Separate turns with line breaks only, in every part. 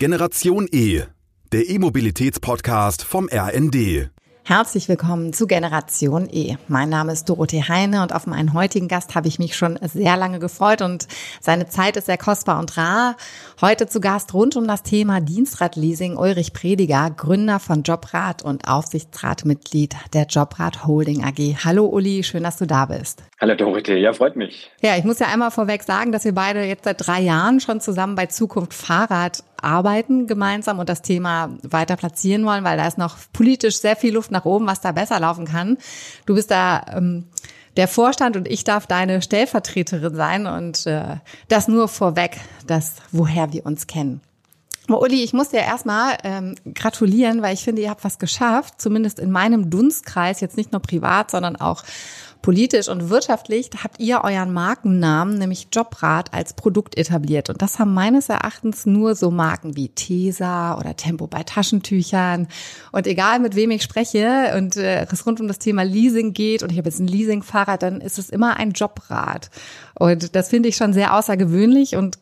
Generation E, der E-Mobilitäts-Podcast vom RND.
Herzlich willkommen zu Generation E. Mein Name ist Dorothee Heine und auf meinen heutigen Gast habe ich mich schon sehr lange gefreut und seine Zeit ist sehr kostbar und rar. Heute zu Gast rund um das Thema Dienstradleasing Ulrich Prediger, Gründer von Jobrad und Aufsichtsratmitglied der Jobrad Holding AG. Hallo Uli, schön, dass du da bist.
Hallo Dorothee, ja, freut mich.
Ja, ich muss ja einmal vorweg sagen, dass wir beide jetzt seit drei Jahren schon zusammen bei Zukunft Fahrrad arbeiten gemeinsam und das Thema weiter platzieren wollen, weil da ist noch politisch sehr viel Luft nach oben, was da besser laufen kann. Du bist da ähm, der Vorstand und ich darf deine Stellvertreterin sein und äh, das nur vorweg, das woher wir uns kennen. Oh, Uli, ich muss dir erstmal ähm, gratulieren, weil ich finde, ihr habt was geschafft, zumindest in meinem Dunstkreis, jetzt nicht nur privat, sondern auch Politisch und wirtschaftlich habt ihr euren Markennamen, nämlich Jobrad, als Produkt etabliert. Und das haben meines Erachtens nur so Marken wie Tesa oder Tempo bei Taschentüchern. Und egal mit wem ich spreche und äh, es rund um das Thema Leasing geht und ich habe jetzt ein Leasingfahrrad, dann ist es immer ein Jobrad. Und das finde ich schon sehr außergewöhnlich und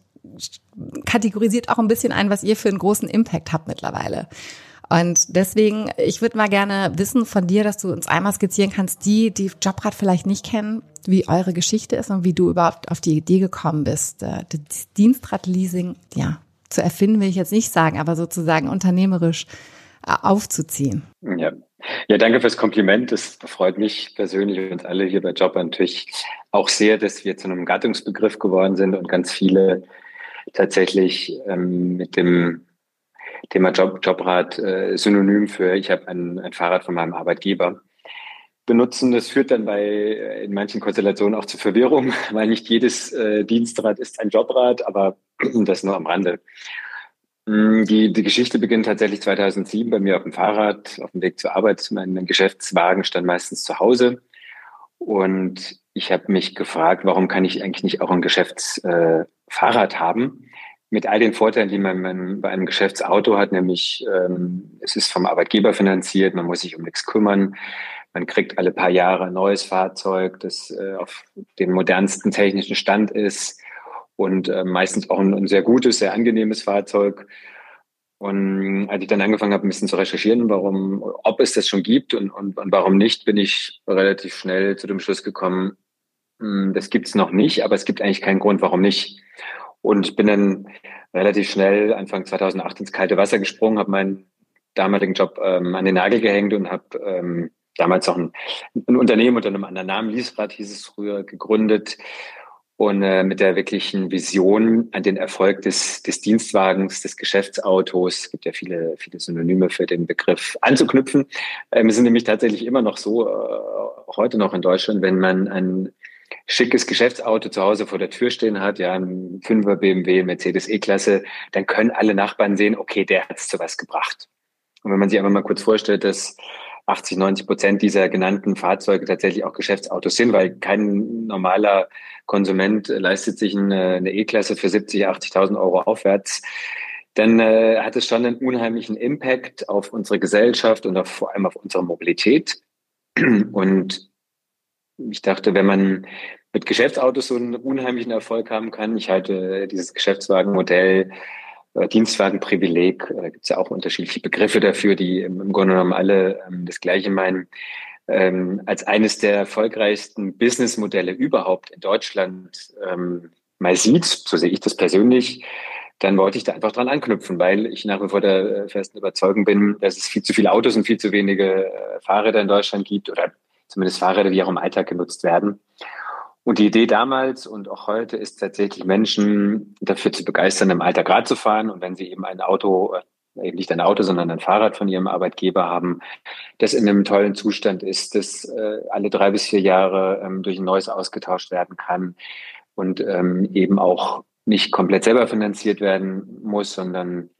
kategorisiert auch ein bisschen ein, was ihr für einen großen Impact habt mittlerweile. Und deswegen, ich würde mal gerne wissen von dir, dass du uns einmal skizzieren kannst, die, die Jobrad vielleicht nicht kennen, wie eure Geschichte ist und wie du überhaupt auf die Idee gekommen bist, äh, das Dienstradleasing, ja, zu erfinden will ich jetzt nicht sagen, aber sozusagen unternehmerisch äh, aufzuziehen.
Ja. Ja, danke fürs Kompliment. Es freut mich persönlich und alle hier bei Job natürlich auch sehr, dass wir zu einem Gattungsbegriff geworden sind und ganz viele tatsächlich ähm, mit dem Thema Job, Jobrad äh, synonym für ich habe ein, ein Fahrrad von meinem Arbeitgeber benutzen. Das führt dann bei äh, in manchen Konstellationen auch zu Verwirrung, weil nicht jedes äh, Dienstrad ist ein Jobrad, aber das nur am Rande. Mm, die, die Geschichte beginnt tatsächlich 2007 bei mir auf dem Fahrrad, auf dem Weg zur Arbeit. Mein Geschäftswagen stand meistens zu Hause. Und ich habe mich gefragt, warum kann ich eigentlich nicht auch ein Geschäftsfahrrad äh, haben? Mit all den Vorteilen, die man, bei einem Geschäftsauto hat, nämlich ähm, es ist vom Arbeitgeber finanziert, man muss sich um nichts kümmern, man kriegt alle paar Jahre ein neues Fahrzeug, das äh, auf dem modernsten technischen Stand ist und äh, meistens auch ein, ein, sehr gutes, sehr angenehmes Fahrzeug. Und als ich dann angefangen habe, ein bisschen zu recherchieren, warum, ob es das schon gibt und, und, und warum nicht, bin ich relativ schnell zu dem Schluss gekommen, mh, hm, das gibt es noch nicht, aber es gibt eigentlich keinen Grund, warum nicht. Und bin dann relativ schnell Anfang 2008 ins kalte Wasser gesprungen, habe meinen damaligen Job ähm, an den Nagel gehängt und habe ähm, damals auch ein, ein, Unternehmen unter einem anderen Namen, Liesrad hieß es früher, gegründet und äh, mit der wirklichen Vision an den Erfolg des, des Dienstwagens, des Geschäftsautos, es gibt ja viele, viele Synonyme für den Begriff, anzuknüpfen. Ähm, es sind nämlich tatsächlich immer noch so, äh, heute noch in Deutschland, wenn man ein schickes Geschäftsauto zu Hause vor der Tür stehen hat, ja, ein 5er BMW, Mercedes E-Klasse, dann können alle Nachbarn sehen, okay, der hat es zu was gebracht. Und wenn man sich einfach mal kurz vorstellt, dass 80, 90 Prozent dieser genannten Fahrzeuge tatsächlich auch Geschäftsautos sind, weil kein normaler Konsument leistet sich eine E-Klasse für 70, 80.000 Euro aufwärts, dann äh, hat es schon einen unheimlichen Impact auf unsere Gesellschaft und auf, vor allem auf unsere Mobilität. Und ich dachte, wenn man mit Geschäftsautos so einen unheimlichen Erfolg haben kann, ich halte dieses Geschäftswagenmodell, äh, Dienstwagenprivileg, äh, gibt es ja auch unterschiedliche Begriffe dafür, die im Grunde genommen alle ähm, das Gleiche meinen, ähm, als eines der erfolgreichsten Businessmodelle überhaupt in Deutschland ähm, mal sieht, so sehe ich das persönlich, dann wollte ich da einfach dran anknüpfen, weil ich nach wie vor der äh, festen Überzeugung bin, dass es viel zu viele Autos und viel zu wenige Fahrräder in Deutschland gibt oder zumindest Fahrräder, die auch im Alltag genutzt werden. Und die Idee damals und auch heute ist tatsächlich Menschen dafür zu begeistern, im Alltag Rad zu fahren. Und wenn sie eben ein Auto, äh, eben nicht ein Auto, sondern ein Fahrrad von ihrem Arbeitgeber haben, das in einem tollen Zustand ist, das äh, alle drei bis vier Jahre ähm, durch ein neues ausgetauscht werden kann und ähm, eben auch nicht komplett selber finanziert werden muss, sondern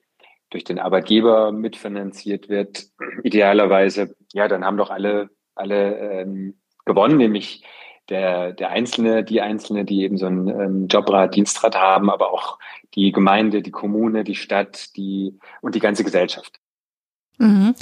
durch den Arbeitgeber mitfinanziert wird, idealerweise, ja, dann haben doch alle alle ähm, gewonnen, nämlich der, der Einzelne, die Einzelne, die eben so ein ähm, Jobrad, Dienstrad haben, aber auch die Gemeinde, die Kommune, die Stadt, die und die ganze Gesellschaft.
Mhm.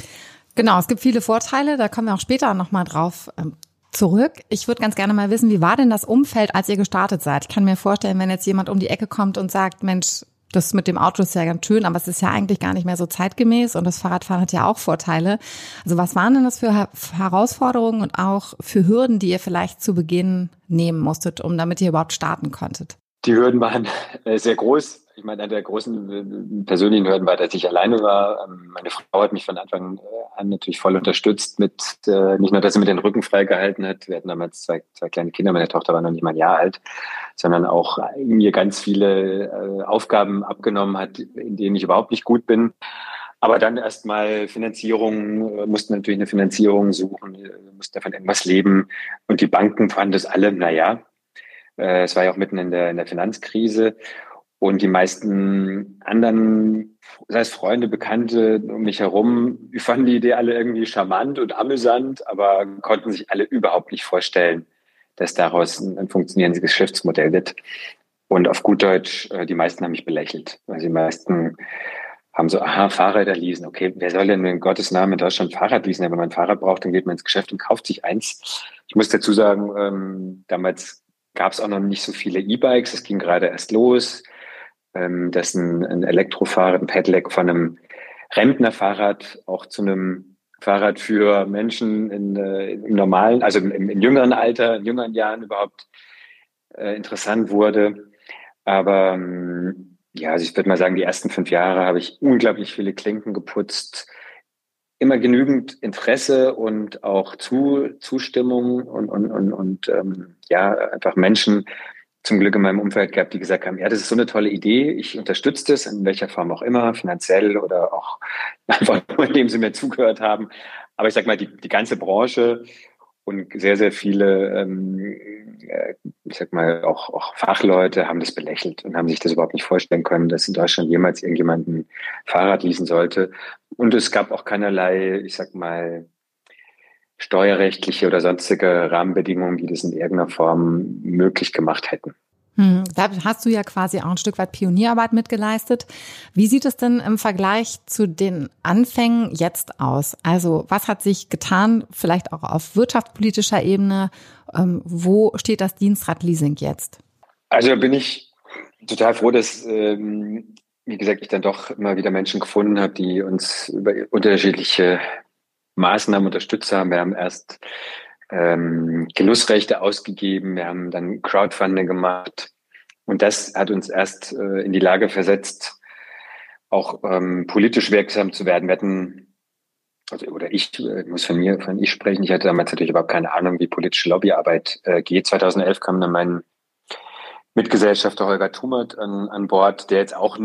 Genau, es gibt viele Vorteile, da kommen wir auch später nochmal drauf ähm, zurück. Ich würde ganz gerne mal wissen, wie war denn das Umfeld, als ihr gestartet seid? Ich kann mir vorstellen, wenn jetzt jemand um die Ecke kommt und sagt, Mensch, das mit dem Auto ist ja ganz schön, aber es ist ja eigentlich gar nicht mehr so zeitgemäß und das Fahrradfahren hat ja auch Vorteile. Also was waren denn das für Herausforderungen und auch für Hürden, die ihr vielleicht zu Beginn nehmen musstet, um damit ihr überhaupt starten konntet?
Die Hürden waren äh, sehr groß. Ich meine, eine der großen äh, persönlichen Hürden war, dass ich alleine war. Ähm, meine Frau hat mich von Anfang äh, an natürlich voll unterstützt mit, nicht nur, dass sie mir den Rücken freigehalten hat. Wir hatten damals zwei, zwei kleine Kinder. Meine Tochter war noch nicht mal ein Jahr alt, sondern auch mir ganz viele Aufgaben abgenommen hat, in denen ich überhaupt nicht gut bin. Aber dann erstmal Finanzierung, mussten natürlich eine Finanzierung suchen, mussten davon irgendwas leben. Und die Banken fanden das alle, naja, es war ja auch mitten in der, in der Finanzkrise. Und die meisten anderen, sei es Freunde, Bekannte um mich herum, fanden die Idee alle irgendwie charmant und amüsant, aber konnten sich alle überhaupt nicht vorstellen, dass daraus ein, ein funktionierendes Geschäftsmodell wird. Und auf gut Deutsch, äh, die meisten haben mich belächelt. Also die meisten haben so, aha, Fahrräder leasen. Okay, wer soll denn in Gottes Namen in Deutschland Fahrrad leasen? Wenn man ein Fahrrad braucht, dann geht man ins Geschäft und kauft sich eins. Ich muss dazu sagen, ähm, damals gab es auch noch nicht so viele E-Bikes. Es ging gerade erst los ähm, dass ein, ein Elektrofahrrad, ein Pedelec von einem Rentnerfahrrad auch zu einem Fahrrad für Menschen in, äh, im normalen, also im, im, jüngeren Alter, in jüngeren Jahren überhaupt äh, interessant wurde. Aber ähm, ja, also ich würde mal sagen, die ersten fünf Jahre habe ich unglaublich viele Klinken geputzt, immer genügend Interesse und auch zu, Zustimmung und, und, und, und ähm, ja, einfach Menschen zum Glück in meinem Umfeld gehabt, die gesagt haben, ja, das ist so eine tolle Idee, ich unterstütze das in welcher Form auch immer, finanziell oder auch einfach nur, indem sie mir zugehört haben. Aber ich sag mal, die, die ganze Branche und sehr, sehr viele, ähm, äh, ich sag mal, auch, auch Fachleute haben das belächelt und haben sich das überhaupt nicht vorstellen können, dass in Deutschland jemals irgendjemanden Fahrrad leasen sollte. Und es gab auch keinerlei, ich sag mal, steuerrechtliche oder sonstige Rahmenbedingungen, die das in irgendeiner Form möglich gemacht hätten.
Hm, da hast du ja quasi auch ein Stück weit Pionierarbeit mitgeleistet. Wie sieht es denn im Vergleich zu den Anfängen jetzt aus? Also was hat sich getan, vielleicht auch auf wirtschaftspolitischer Ebene? Ähm, wo steht das Dienstradleasing jetzt?
Also bin ich total froh, dass, ähm, wie gesagt, ich dann doch immer wieder Menschen gefunden habe, die uns über unterschiedliche Maßnahmen unterstützt haben. Wir haben erst ähm, Genussrechte ausgegeben, wir haben dann Crowdfunding gemacht und das hat uns erst äh, in die Lage versetzt, auch ähm, politisch wirksam zu werden. Wir hatten, also, oder ich äh, muss von mir, von ich sprechen, ich hatte damals natürlich überhaupt keine Ahnung, wie politische Lobbyarbeit äh, geht. 2011 kam dann mein Mitgesellschafter Holger Thumert an, an Bord, der jetzt auch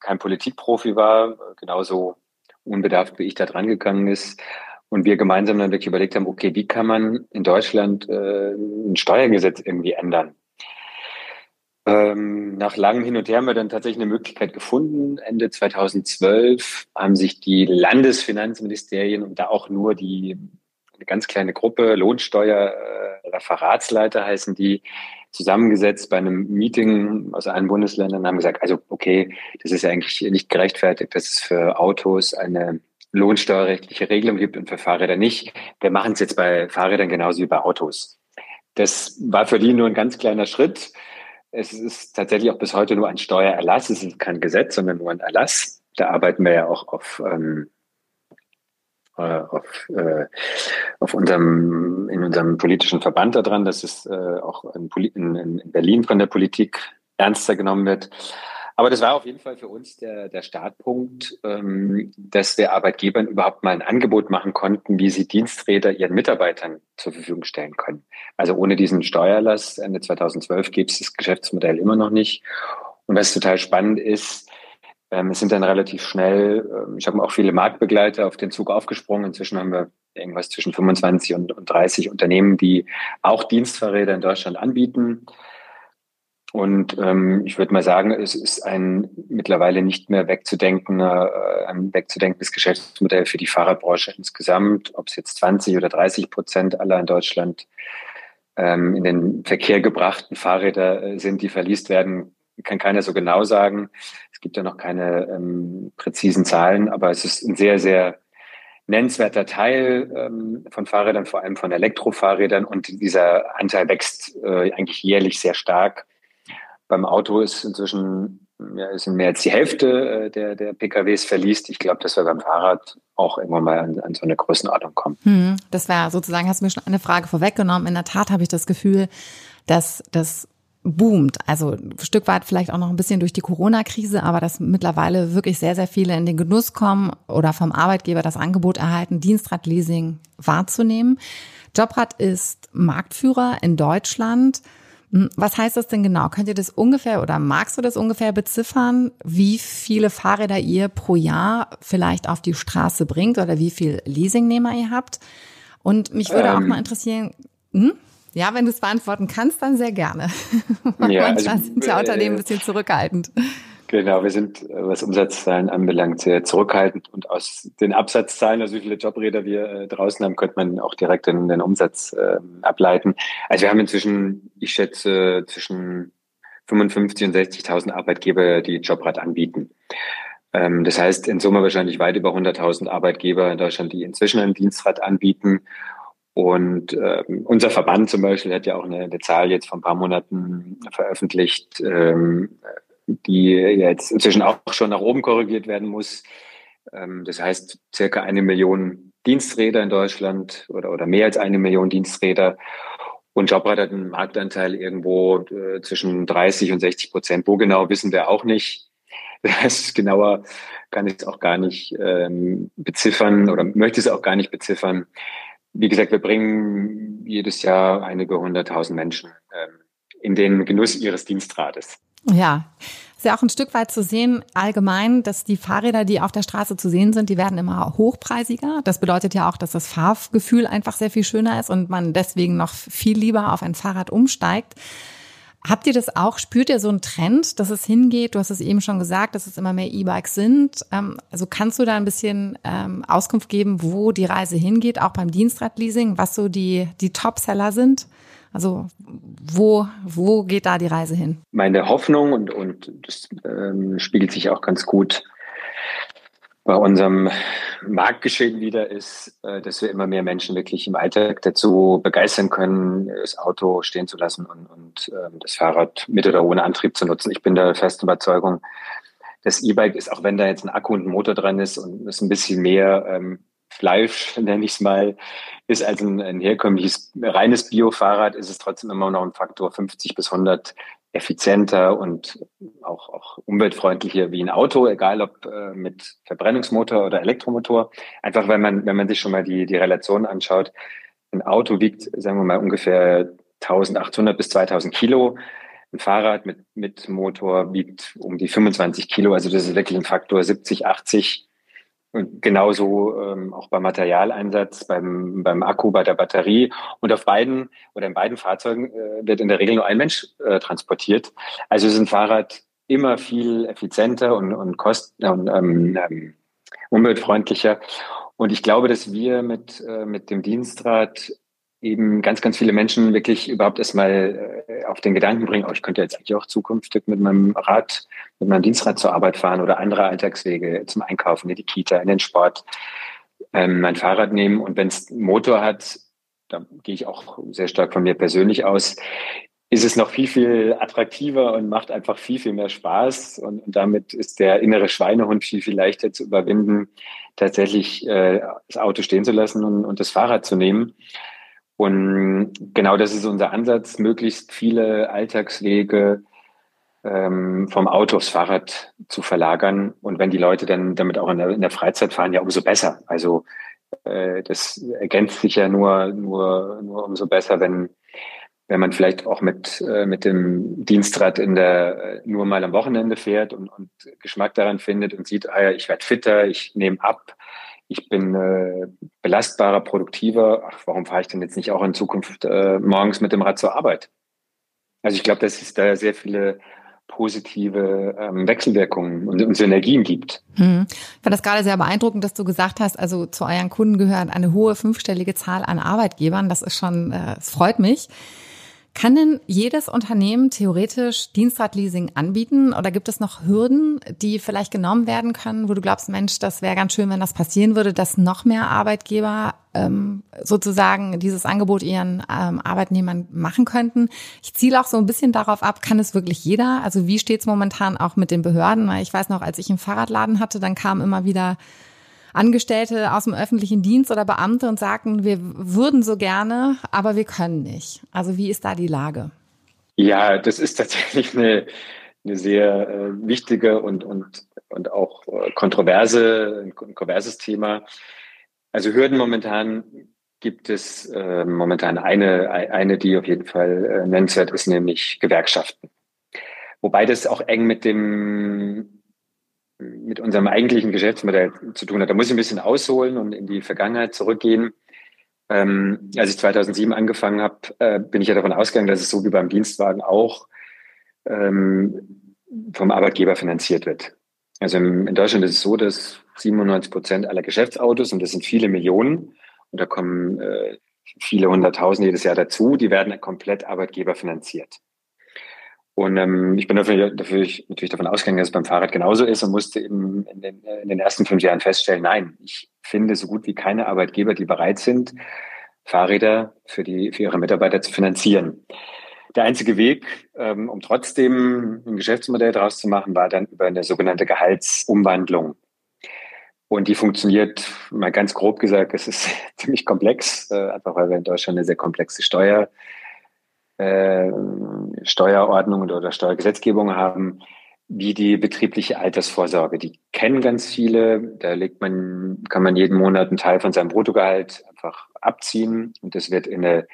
kein Politikprofi war, genauso unbedarft wie ich da dran gegangen ist, und wir gemeinsam dann wirklich überlegt haben, okay, wie kann man in Deutschland äh, ein Steuergesetz irgendwie ändern? Ähm, nach langem Hin und Her haben wir dann tatsächlich eine Möglichkeit gefunden. Ende 2012 haben sich die Landesfinanzministerien und da auch nur die eine ganz kleine Gruppe, Lohnsteuer, äh, Referatsleiter heißen die, zusammengesetzt bei einem Meeting aus allen Bundesländern und haben gesagt, also okay, das ist ja eigentlich nicht gerechtfertigt, dass es für Autos eine lohnsteuerrechtliche Regelung gibt und für Fahrräder nicht. Wir machen es jetzt bei Fahrrädern genauso wie bei Autos. Das war für die nur ein ganz kleiner Schritt. Es ist tatsächlich auch bis heute nur ein Steuererlass. Es ist kein Gesetz, sondern nur ein Erlass. Da arbeiten wir ja auch auf, ähm, äh, auf, äh, auf unserem, in unserem politischen Verband daran, dass es äh, auch in, in Berlin von der Politik ernster genommen wird. Aber das war auf jeden Fall für uns der, der Startpunkt, ähm, dass wir Arbeitgebern überhaupt mal ein Angebot machen konnten, wie sie Diensträder ihren Mitarbeitern zur Verfügung stellen können. Also ohne diesen Steuerlass Ende 2012 gibt es das Geschäftsmodell immer noch nicht. Und was total spannend ist, ähm, es sind dann relativ schnell, ähm, ich habe auch viele Marktbegleiter auf den Zug aufgesprungen. Inzwischen haben wir irgendwas zwischen 25 und, und 30 Unternehmen, die auch Dienstfahrräder in Deutschland anbieten. Und ähm, ich würde mal sagen, es ist ein mittlerweile nicht mehr wegzudenken, äh, ein wegzudenkendes Geschäftsmodell für die Fahrradbranche insgesamt. Ob es jetzt 20 oder 30 Prozent aller in Deutschland ähm, in den Verkehr gebrachten Fahrräder äh, sind, die verliest werden, kann keiner so genau sagen. Es gibt ja noch keine ähm, präzisen Zahlen, aber es ist ein sehr, sehr nennenswerter Teil ähm, von Fahrrädern, vor allem von Elektrofahrrädern. Und dieser Anteil wächst äh, eigentlich jährlich sehr stark. Beim Auto ist inzwischen ja, sind mehr als die Hälfte äh, der, der PKWs verliest. Ich glaube, dass wir beim Fahrrad auch irgendwann mal an, an so eine Größenordnung kommen.
Hm, das wäre sozusagen, hast du mir schon eine Frage vorweggenommen. In der Tat habe ich das Gefühl, dass das boomt. Also ein Stück weit vielleicht auch noch ein bisschen durch die Corona-Krise, aber dass mittlerweile wirklich sehr, sehr viele in den Genuss kommen oder vom Arbeitgeber das Angebot erhalten, Dienstradleasing wahrzunehmen. Jobrad ist Marktführer in Deutschland. Hm, was heißt das denn genau? Könnt ihr das ungefähr oder magst du das ungefähr beziffern, wie viele Fahrräder ihr pro Jahr vielleicht auf die Straße bringt oder wie viel Leasingnehmer ihr habt? Und mich würde ähm, auch mal interessieren, hm? Ja, wenn du es beantworten kannst, dann sehr gerne. Ja, Manchmal also, sind ja Unternehmen ein bisschen zurückhaltend.
Genau, wir sind, was Umsatzzahlen anbelangt, sehr zurückhaltend. Und aus den Absatzzahlen, also wie viele Jobräder wir äh, draußen haben, könnte man auch direkt den, den Umsatz äh, ableiten. Also wir haben inzwischen, ich schätze, zwischen 55 und 60.000 Arbeitgeber, die Jobrad anbieten. Ähm, das heißt, in Summe wahrscheinlich weit über 100.000 Arbeitgeber in Deutschland, die inzwischen ein Dienstrad anbieten. Und äh, unser Verband zum Beispiel hat ja auch eine, eine Zahl jetzt vor ein paar Monaten veröffentlicht, ähm, die jetzt inzwischen auch schon nach oben korrigiert werden muss. Ähm, das heißt, circa eine Million Diensträder in Deutschland oder, oder mehr als eine Million Diensträder. Und Jobrad hat einen Marktanteil irgendwo äh, zwischen 30 und 60 Prozent. Wo genau, wissen wir auch nicht. Das heißt, genauer kann ich es auch gar nicht ähm, beziffern oder möchte es auch gar nicht beziffern wie gesagt, wir bringen jedes Jahr einige hunderttausend Menschen ähm, in den Genuss ihres Dienstrates.
Ja, ist ja auch ein Stück weit zu sehen allgemein, dass die Fahrräder, die auf der Straße zu sehen sind, die werden immer hochpreisiger. Das bedeutet ja auch, dass das Fahrgefühl einfach sehr viel schöner ist und man deswegen noch viel lieber auf ein Fahrrad umsteigt. Habt ihr das auch? Spürt ihr so einen Trend, dass es hingeht? Du hast es eben schon gesagt, dass es immer mehr E-Bikes sind. Ähm, also kannst du da ein bisschen ähm, Auskunft geben, wo die Reise hingeht, auch beim Dienstradleasing, was so die, die Top-Seller sind? Also wo, wo geht da die Reise hin?
Meine Hoffnung und, und das ähm, spiegelt sich auch ganz gut bei unserem Marktgeschehen wieder ist, äh, dass wir immer mehr Menschen wirklich im Alltag dazu begeistern können, das Auto stehen zu lassen und, und ähm, das Fahrrad mit oder ohne Antrieb zu nutzen. Ich bin der festen Überzeugung, das E-Bike ist, auch wenn da jetzt ein Akku und ein Motor dran ist und es ein bisschen mehr ähm, Fleisch, nenne ich es mal, ist als ein, ein herkömmliches reines Biofahrrad, ist es trotzdem immer noch ein Faktor 50 bis 100 effizienter und auch, auch umweltfreundlicher wie ein Auto, egal ob äh, mit Verbrennungsmotor oder Elektromotor. Einfach weil man, wenn man sich schon mal die, die Relation anschaut, ein Auto wiegt, sagen wir mal, ungefähr 1800 bis 2000 Kilo. Ein Fahrrad mit, mit Motor wiegt um die 25 Kilo. Also das ist wirklich ein Faktor 70, 80 und genauso ähm, auch beim Materialeinsatz, beim, beim Akku, bei der Batterie. Und auf beiden oder in beiden Fahrzeugen äh, wird in der Regel nur ein Mensch äh, transportiert. Also ist ein Fahrrad immer viel effizienter und, und kosten und ähm, ähm, umweltfreundlicher. Und ich glaube, dass wir mit, äh, mit dem Dienstrad eben ganz, ganz viele Menschen wirklich überhaupt erstmal äh, auf den Gedanken bringen, oh, ich könnte jetzt eigentlich auch zukünftig mit meinem Rad, mit meinem Dienstrad zur Arbeit fahren oder andere Alltagswege zum Einkaufen, in die Kita, in den Sport, ähm, mein Fahrrad nehmen. Und wenn es einen Motor hat, da gehe ich auch sehr stark von mir persönlich aus, ist es noch viel, viel attraktiver und macht einfach viel, viel mehr Spaß. Und, und damit ist der innere Schweinehund viel, viel leichter zu überwinden, tatsächlich äh, das Auto stehen zu lassen und, und das Fahrrad zu nehmen. Und genau das ist unser Ansatz, möglichst viele Alltagswege ähm, vom Auto aufs Fahrrad zu verlagern. Und wenn die Leute dann damit auch in der, in der Freizeit fahren, ja umso besser. Also äh, das ergänzt sich ja nur, nur, nur umso besser, wenn, wenn man vielleicht auch mit, äh, mit dem Dienstrad in der nur mal am Wochenende fährt und, und Geschmack daran findet und sieht, ah ja, ich werde fitter, ich nehme ab, ich bin äh, belastbarer, produktiver. Ach, warum fahre ich denn jetzt nicht auch in Zukunft äh, morgens mit dem Rad zur Arbeit? Also ich glaube, dass es da sehr viele positive ähm, Wechselwirkungen und, und Synergien gibt.
Hm. Ich fand das gerade sehr beeindruckend, dass du gesagt hast, also zu euren Kunden gehört eine hohe fünfstellige Zahl an Arbeitgebern. Das ist schon, äh, es freut mich. Kann denn jedes Unternehmen theoretisch Dienstradleasing anbieten oder gibt es noch Hürden, die vielleicht genommen werden können, wo du glaubst, Mensch, das wäre ganz schön, wenn das passieren würde, dass noch mehr Arbeitgeber ähm, sozusagen dieses Angebot ihren ähm, Arbeitnehmern machen könnten? Ich ziele auch so ein bisschen darauf ab, kann es wirklich jeder? Also wie steht es momentan auch mit den Behörden? Ich weiß noch, als ich einen Fahrradladen hatte, dann kam immer wieder Angestellte aus dem öffentlichen Dienst oder Beamte und sagten, wir würden so gerne, aber wir können nicht. Also wie ist da die Lage?
Ja, das ist tatsächlich eine, eine sehr äh, wichtige und, und, und auch äh, kontroverse, ein kontroverses Thema. Also Hürden momentan gibt es äh, momentan eine, eine, die auf jeden Fall äh, nennenswert ist, nämlich Gewerkschaften. Wobei das auch eng mit dem mit unserem eigentlichen Geschäftsmodell zu tun hat. Da muss ich ein bisschen ausholen und in die Vergangenheit zurückgehen. Ähm, als ich 2007 angefangen habe, äh, bin ich ja davon ausgegangen, dass es so wie beim Dienstwagen auch ähm, vom Arbeitgeber finanziert wird. Also im, in Deutschland ist es so, dass 97 Prozent aller Geschäftsautos, und das sind viele Millionen, und da kommen äh, viele hunderttausend jedes Jahr dazu, die werden komplett Arbeitgeber finanziert. Und ähm, ich bin dafür, dafür natürlich davon ausgegangen, dass es beim Fahrrad genauso ist und musste eben in den, in den ersten fünf Jahren feststellen, nein, ich finde so gut wie keine Arbeitgeber, die bereit sind, Fahrräder für, die, für ihre Mitarbeiter zu finanzieren. Der einzige Weg, ähm, um trotzdem ein Geschäftsmodell daraus zu machen, war dann über eine sogenannte Gehaltsumwandlung. Und die funktioniert, mal ganz grob gesagt, es ist ziemlich komplex, äh, einfach weil wir in Deutschland eine sehr komplexe Steuer äh, Steuerordnung oder Steuergesetzgebung haben, wie die betriebliche Altersvorsorge. Die kennen ganz viele. Da legt man, kann man jeden Monat einen Teil von seinem Bruttogehalt einfach abziehen und das wird in eine,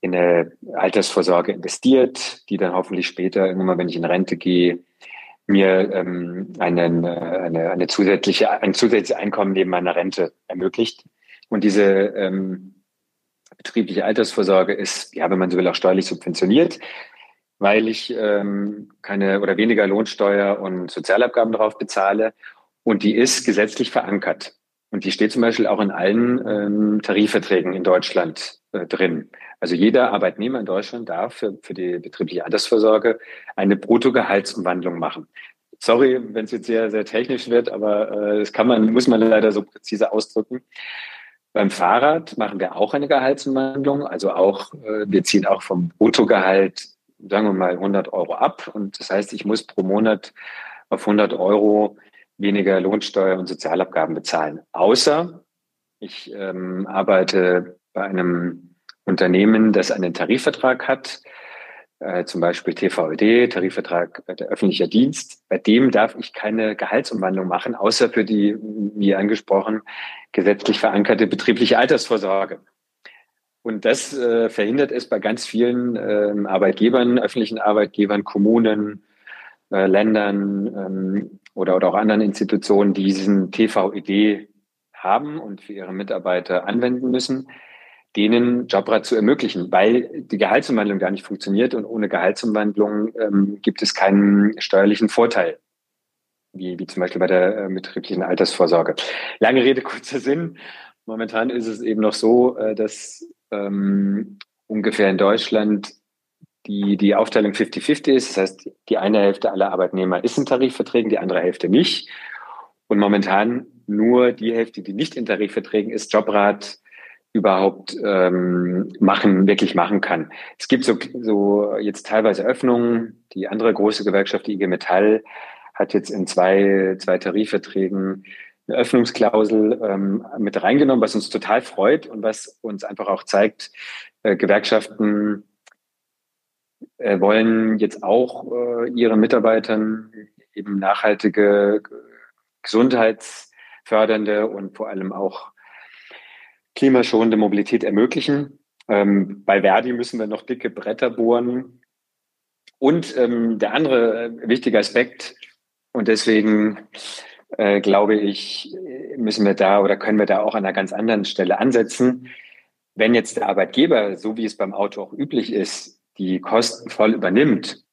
in eine Altersvorsorge investiert, die dann hoffentlich später, irgendwann, wenn ich in Rente gehe, mir ähm, einen, äh, eine, eine zusätzliche, ein zusätzliches Einkommen neben meiner Rente ermöglicht. Und diese ähm, betriebliche Altersvorsorge ist, ja, wenn man so will, auch steuerlich subventioniert, weil ich ähm, keine oder weniger Lohnsteuer und Sozialabgaben darauf bezahle. Und die ist gesetzlich verankert. Und die steht zum Beispiel auch in allen ähm, Tarifverträgen in Deutschland äh, drin. Also jeder Arbeitnehmer in Deutschland darf für, für die betriebliche Altersvorsorge eine Bruttogehaltsumwandlung machen. Sorry, wenn es jetzt sehr, sehr technisch wird, aber äh, das kann man, muss man leider so präzise ausdrücken. Beim Fahrrad machen wir auch eine Gehaltsumwandlung, also auch, äh, wir ziehen auch vom Bruttogehalt, sagen wir mal, 100 Euro ab. Und das heißt, ich muss pro Monat auf 100 Euro weniger Lohnsteuer und Sozialabgaben bezahlen. Außer ich ähm, arbeite bei einem Unternehmen, das einen Tarifvertrag hat, äh, zum Beispiel TVÖD, Tarifvertrag der öffentlicher Dienst, bei dem darf ich keine Gehaltsumwandlung machen, außer für die, wie angesprochen, gesetzlich verankerte betriebliche Altersvorsorge. Und das äh, verhindert es bei ganz vielen äh, Arbeitgebern, öffentlichen Arbeitgebern, Kommunen, äh, Ländern ähm, oder, oder auch anderen Institutionen, die diesen TVED haben und für ihre Mitarbeiter anwenden müssen, denen Jobrat zu ermöglichen, weil die Gehaltsumwandlung gar nicht funktioniert und ohne Gehaltsumwandlung ähm, gibt es keinen steuerlichen Vorteil, wie, wie zum Beispiel bei der äh, betrieblichen Altersvorsorge. Lange Rede, kurzer Sinn. Momentan ist es eben noch so, äh, dass ähm, ungefähr in Deutschland die, die Aufteilung 50-50 ist. Das heißt, die eine Hälfte aller Arbeitnehmer ist in Tarifverträgen, die andere Hälfte nicht. Und momentan nur die Hälfte, die nicht in Tarifverträgen ist, Jobrat überhaupt ähm, machen, wirklich machen kann. Es gibt so, so jetzt teilweise Öffnungen. Die andere große Gewerkschaft, die IG Metall, hat jetzt in zwei, zwei Tarifverträgen eine Öffnungsklausel ähm, mit reingenommen, was uns total freut und was uns einfach auch zeigt, äh, Gewerkschaften äh, wollen jetzt auch äh, ihren Mitarbeitern eben nachhaltige, gesundheitsfördernde und vor allem auch klimaschonende Mobilität ermöglichen. Ähm, bei Verdi müssen wir noch dicke Bretter bohren. Und ähm, der andere äh, wichtige Aspekt, und deswegen äh, glaube ich, müssen wir da oder können wir da auch an einer ganz anderen Stelle ansetzen. Wenn jetzt der Arbeitgeber, so wie es beim Auto auch üblich ist, die Kosten voll übernimmt,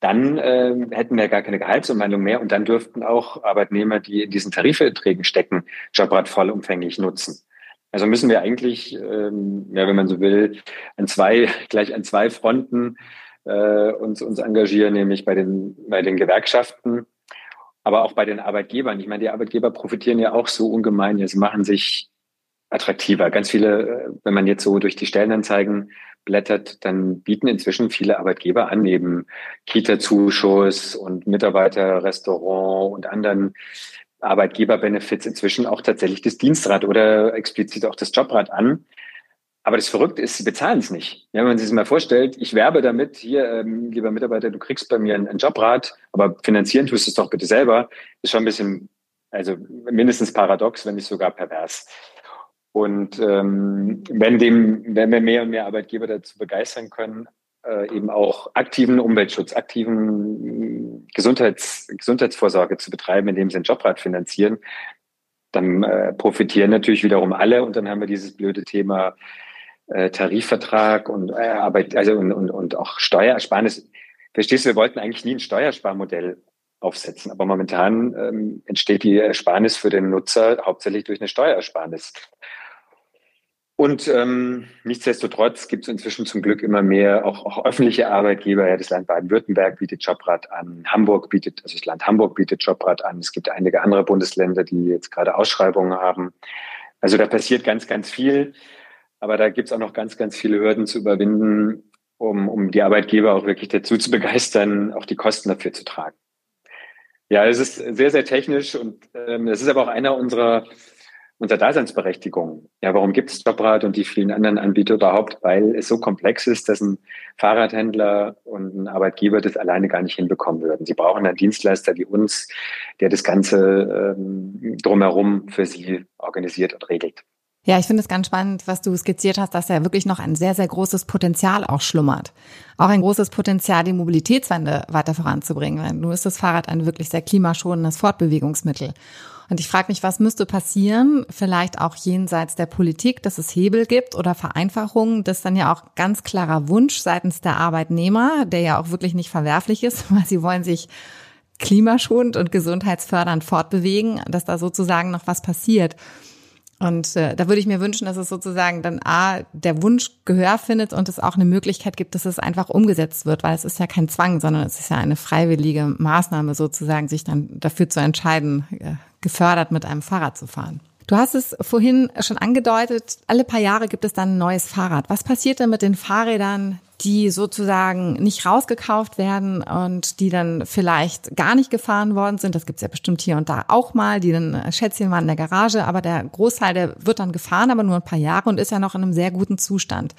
dann äh, hätten wir gar keine Gehaltsumwandlung mehr und dann dürften auch Arbeitnehmer, die in diesen Tarifverträgen stecken, Jobrad vollumfänglich nutzen. Also müssen wir eigentlich, ähm, ja, wenn man so will, an zwei, gleich an zwei Fronten äh, uns, uns engagieren, nämlich bei den, bei den Gewerkschaften, aber auch bei den Arbeitgebern. Ich meine, die Arbeitgeber profitieren ja auch so ungemein. Sie machen sich attraktiver. Ganz viele, äh, wenn man jetzt so durch die Stellenanzeigen blättert, dann bieten inzwischen viele Arbeitgeber an, neben Kita-Zuschuss und Mitarbeiterrestaurant und anderen Arbeitgeberbenefits inzwischen auch tatsächlich das Dienstrad oder explizit auch das Jobrad an. Aber das Verrückte ist, sie bezahlen es nicht. Ja, wenn man sich das mal vorstellt, ich werbe damit, hier, ähm, lieber Mitarbeiter, du kriegst bei mir ein, ein Jobrad, aber finanzieren tust du es doch bitte selber, ist schon ein bisschen, also mindestens paradox, wenn nicht sogar pervers. Und ähm, wenn dem, wenn wir mehr und mehr Arbeitgeber dazu begeistern können, äh, eben auch aktiven Umweltschutz, aktiven Gesundheits, Gesundheitsvorsorge zu betreiben, indem sie ein Jobrad finanzieren, dann äh, profitieren natürlich wiederum alle und dann haben wir dieses blöde Thema äh, Tarifvertrag und äh, Arbeit, also und, und, und auch Steuersparnis. Verstehst du, wir wollten eigentlich nie ein Steuersparmodell aufsetzen, aber momentan ähm, entsteht die Ersparnis für den Nutzer hauptsächlich durch eine Steuersparnis. Und ähm, nichtsdestotrotz gibt es inzwischen zum Glück immer mehr auch, auch öffentliche Arbeitgeber. Ja, das Land Baden-Württemberg bietet Jobrad an, Hamburg bietet, also das Land Hamburg bietet Jobrad an. Es gibt einige andere Bundesländer, die jetzt gerade Ausschreibungen haben. Also da passiert ganz, ganz viel. Aber da gibt es auch noch ganz, ganz viele Hürden zu überwinden, um, um die Arbeitgeber auch wirklich dazu zu begeistern, auch die Kosten dafür zu tragen. Ja, es ist sehr, sehr technisch und ähm, das ist aber auch einer unserer unserer Daseinsberechtigung. Ja, warum gibt es Jobrad und die vielen anderen Anbieter überhaupt? Weil es so komplex ist, dass ein Fahrradhändler und ein Arbeitgeber das alleine gar nicht hinbekommen würden. Sie brauchen einen Dienstleister wie uns, der das Ganze ähm, drumherum für sie organisiert und regelt.
Ja, ich finde es ganz spannend, was du skizziert hast, dass ja wirklich noch ein sehr, sehr großes Potenzial auch schlummert. Auch ein großes Potenzial, die Mobilitätswende weiter voranzubringen. Weil nun ist das Fahrrad ein wirklich sehr klimaschonendes Fortbewegungsmittel. Und ich frage mich, was müsste passieren, vielleicht auch jenseits der Politik, dass es Hebel gibt oder Vereinfachungen. Das ist dann ja auch ganz klarer Wunsch seitens der Arbeitnehmer, der ja auch wirklich nicht verwerflich ist, weil sie wollen sich klimaschonend und gesundheitsfördernd fortbewegen, dass da sozusagen noch was passiert. Und äh, da würde ich mir wünschen, dass es sozusagen dann A, der Wunsch Gehör findet und es auch eine Möglichkeit gibt, dass es einfach umgesetzt wird, weil es ist ja kein Zwang, sondern es ist ja eine freiwillige Maßnahme sozusagen, sich dann dafür zu entscheiden, äh, gefördert mit einem Fahrrad zu fahren. Du hast es vorhin schon angedeutet, alle paar Jahre gibt es dann ein neues Fahrrad. Was passiert denn mit den Fahrrädern, die sozusagen nicht rausgekauft werden und die dann vielleicht gar nicht gefahren worden sind? Das gibt's ja bestimmt hier und da auch mal, die dann Schätzchen waren in der Garage, aber der Großteil, der wird dann gefahren, aber nur ein paar Jahre und ist ja noch in einem sehr guten Zustand.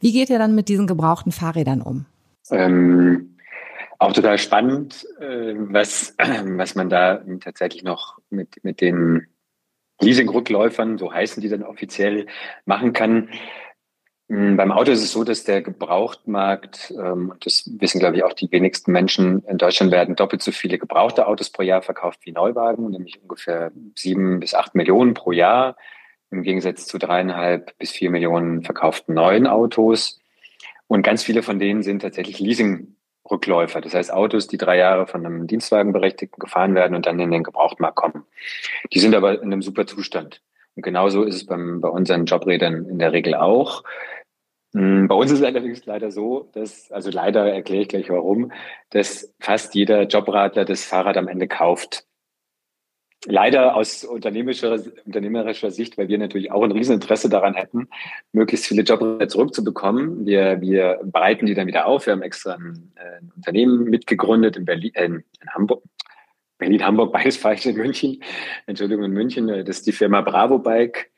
Wie geht ihr dann mit diesen gebrauchten Fahrrädern um?
Ähm auch total spannend, äh, was, was man da tatsächlich noch mit, mit den Leasing-Rückläufern, so heißen die dann offiziell, machen kann. Hm, beim Auto ist es so, dass der Gebrauchtmarkt, ähm, das wissen, glaube ich, auch die wenigsten Menschen in Deutschland, werden doppelt so viele gebrauchte Autos pro Jahr verkauft wie Neuwagen, nämlich ungefähr sieben bis acht Millionen pro Jahr, im Gegensatz zu dreieinhalb bis vier Millionen verkauften neuen Autos. Und ganz viele von denen sind tatsächlich Leasing Rückläufer. Das heißt Autos, die drei Jahre von einem Dienstwagenberechtigten gefahren werden und dann in den Gebrauchtmarkt kommen. Die sind aber in einem super Zustand. Und genauso ist es beim, bei unseren Jobrädern in der Regel auch. Hm, bei uns ist es allerdings leider so, dass, also leider erkläre ich gleich warum, dass fast jeder Jobradler das Fahrrad am Ende kauft leider aus unternehmerischer, unternehmerischer Sicht, weil wir natürlich auch ein Rieseninteresse daran hätten, möglichst viele Jobs zurückzubekommen. Wir, wir breiten die dann wieder auf. Wir haben extra ein, ein Unternehmen mitgegründet in Berlin, äh, in Hamburg. Berlin, Hamburg, beides falsch in München. Entschuldigung, in München. Das ist die Firma Bravo Bike.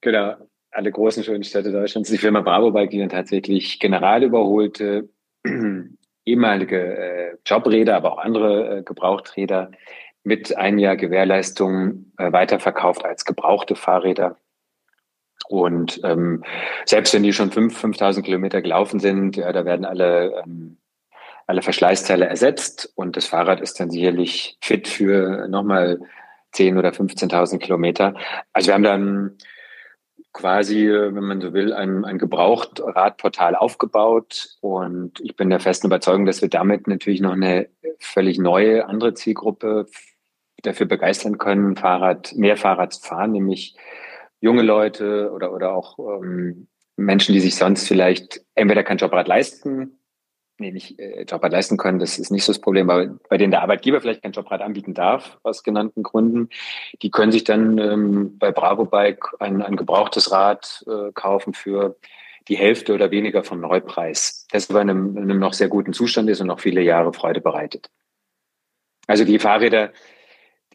Genau. Alle großen schönen Städte Deutschlands. Die Firma Bravo Bike, die dann tatsächlich general überholte, ehemalige äh, Jobräder, aber auch andere äh, Gebrauchträder mit ein Jahr Gewährleistung äh, weiterverkauft als gebrauchte Fahrräder. Und ähm, selbst wenn die schon 5.000 Kilometer gelaufen sind, ja, da werden alle, ähm, alle Verschleißteile ersetzt und das Fahrrad ist dann sicherlich fit für nochmal 10.000 oder 15.000 Kilometer. Also wir haben dann quasi, wenn man so will, ein, ein Gebrauchtradportal aufgebaut. Und ich bin der festen Überzeugung, dass wir damit natürlich noch eine völlig neue, andere Zielgruppe dafür begeistern können, Fahrrad, mehr Fahrrad zu fahren, nämlich junge Leute oder, oder auch ähm, Menschen, die sich sonst vielleicht entweder kein Jobrad leisten, nee, nicht äh, Jobrad leisten können, das ist nicht so das Problem, aber bei denen der Arbeitgeber vielleicht kein Jobrad anbieten darf, aus genannten Gründen, die können sich dann ähm, bei Bravo Bike ein, ein gebrauchtes Rad äh, kaufen für die Hälfte oder weniger vom Neupreis. Das bei einem, einem noch sehr guten Zustand ist und noch viele Jahre Freude bereitet. Also die Fahrräder,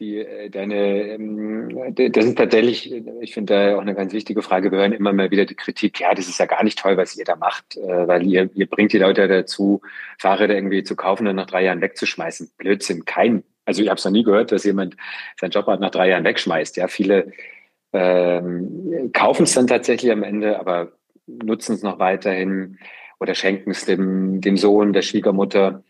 die äh, deine, ähm, das ist tatsächlich, ich finde da auch eine ganz wichtige Frage. Wir hören immer mal wieder die Kritik, ja, das ist ja gar nicht toll, was ihr da macht, äh, weil ihr, ihr bringt die Leute dazu, Fahrräder irgendwie zu kaufen und nach drei Jahren wegzuschmeißen. Blödsinn, kein. Also ich habe es noch nie gehört, dass jemand sein Job nach drei Jahren wegschmeißt. Ja, viele ähm, kaufen es dann tatsächlich am Ende, aber nutzen es noch weiterhin oder schenken es dem, dem Sohn, der Schwiegermutter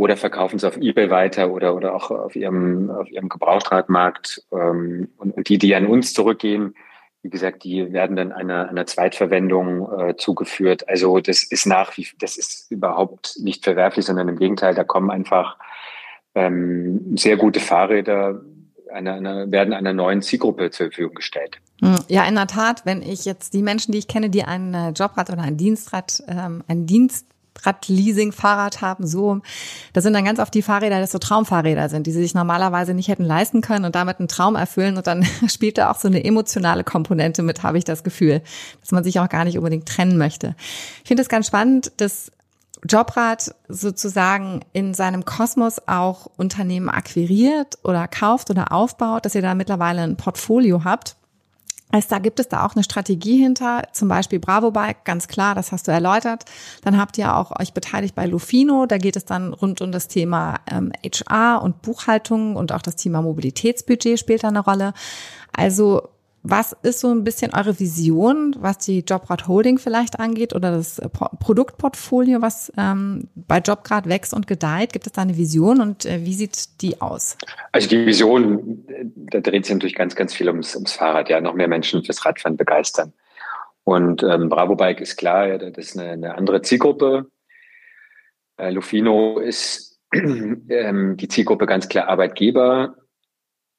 oder verkaufen es auf eBay weiter oder, oder auch auf ihrem, auf ihrem Gebrauchtradmarkt. Ähm, und, und die, die an uns zurückgehen, wie gesagt, die werden dann einer, einer Zweitverwendung äh, zugeführt. Also das ist nach wie, das ist überhaupt nicht verwerflich, sondern im Gegenteil, da kommen einfach ähm, sehr gute Fahrräder einer, einer, werden einer neuen Zielgruppe zur Verfügung gestellt.
Hm, ja, in der Tat, wenn ich jetzt die Menschen, die ich kenne, die ein äh, Jobrad oder ein Dienstrad, ähm, ein Dienstrad-Leasing, Fahrrad haben, so, das sind dann ganz oft die Fahrräder, das so Traumfahrräder sind, die sie sich normalerweise nicht hätten leisten können und damit einen Traum erfüllen. Und dann spielt da auch so eine emotionale Komponente mit, habe ich das Gefühl, dass man sich auch gar nicht unbedingt trennen möchte. Ich finde es ganz spannend, dass Jobrad sozusagen in seinem Kosmos auch Unternehmen akquiriert oder kauft oder aufbaut, dass ihr da mittlerweile ein Portfolio habt. Also da gibt es da auch eine Strategie hinter, zum Beispiel Bravo Bike, ganz klar, das hast du erläutert. Dann habt ihr auch euch beteiligt bei Lufino, da geht es dann rund um das Thema ähm, HR und Buchhaltung und auch das Thema Mobilitätsbudget spielt da eine Rolle. Also was ist so ein bisschen eure Vision, was die Jobrad Holding vielleicht angeht oder das äh, Produktportfolio, was ähm, bei Jobgrad wächst und gedeiht? Gibt es da eine Vision und äh, wie sieht die aus?
Also die Vision, da dreht sich natürlich ganz, ganz viel ums, ums Fahrrad, ja, noch mehr Menschen fürs Radfahren begeistern. Und ähm, Bravo Bike ist klar, ja, das ist eine, eine andere Zielgruppe. Äh, Lufino ist ähm, die Zielgruppe ganz klar Arbeitgeber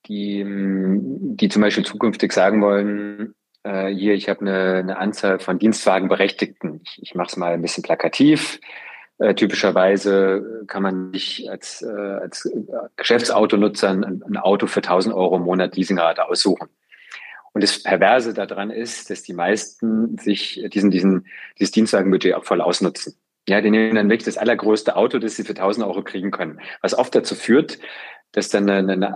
die, die zum Beispiel zukünftig sagen wollen, äh, hier, ich habe eine, eine Anzahl von Dienstwagenberechtigten. Ich, ich mache es mal ein bisschen plakativ. Äh, typischerweise kann man sich als, äh, als Geschäftsautonutzer ein, ein Auto für 1000 Euro im Monat Leasingrate aussuchen. Und das Perverse daran ist, dass die meisten sich diesen, diesen, dieses Dienstwagenbudget auch voll ausnutzen. Ja, die nehmen dann wirklich das allergrößte Auto, das sie für 1000 Euro kriegen können. Was oft dazu führt, dass dann eine, eine,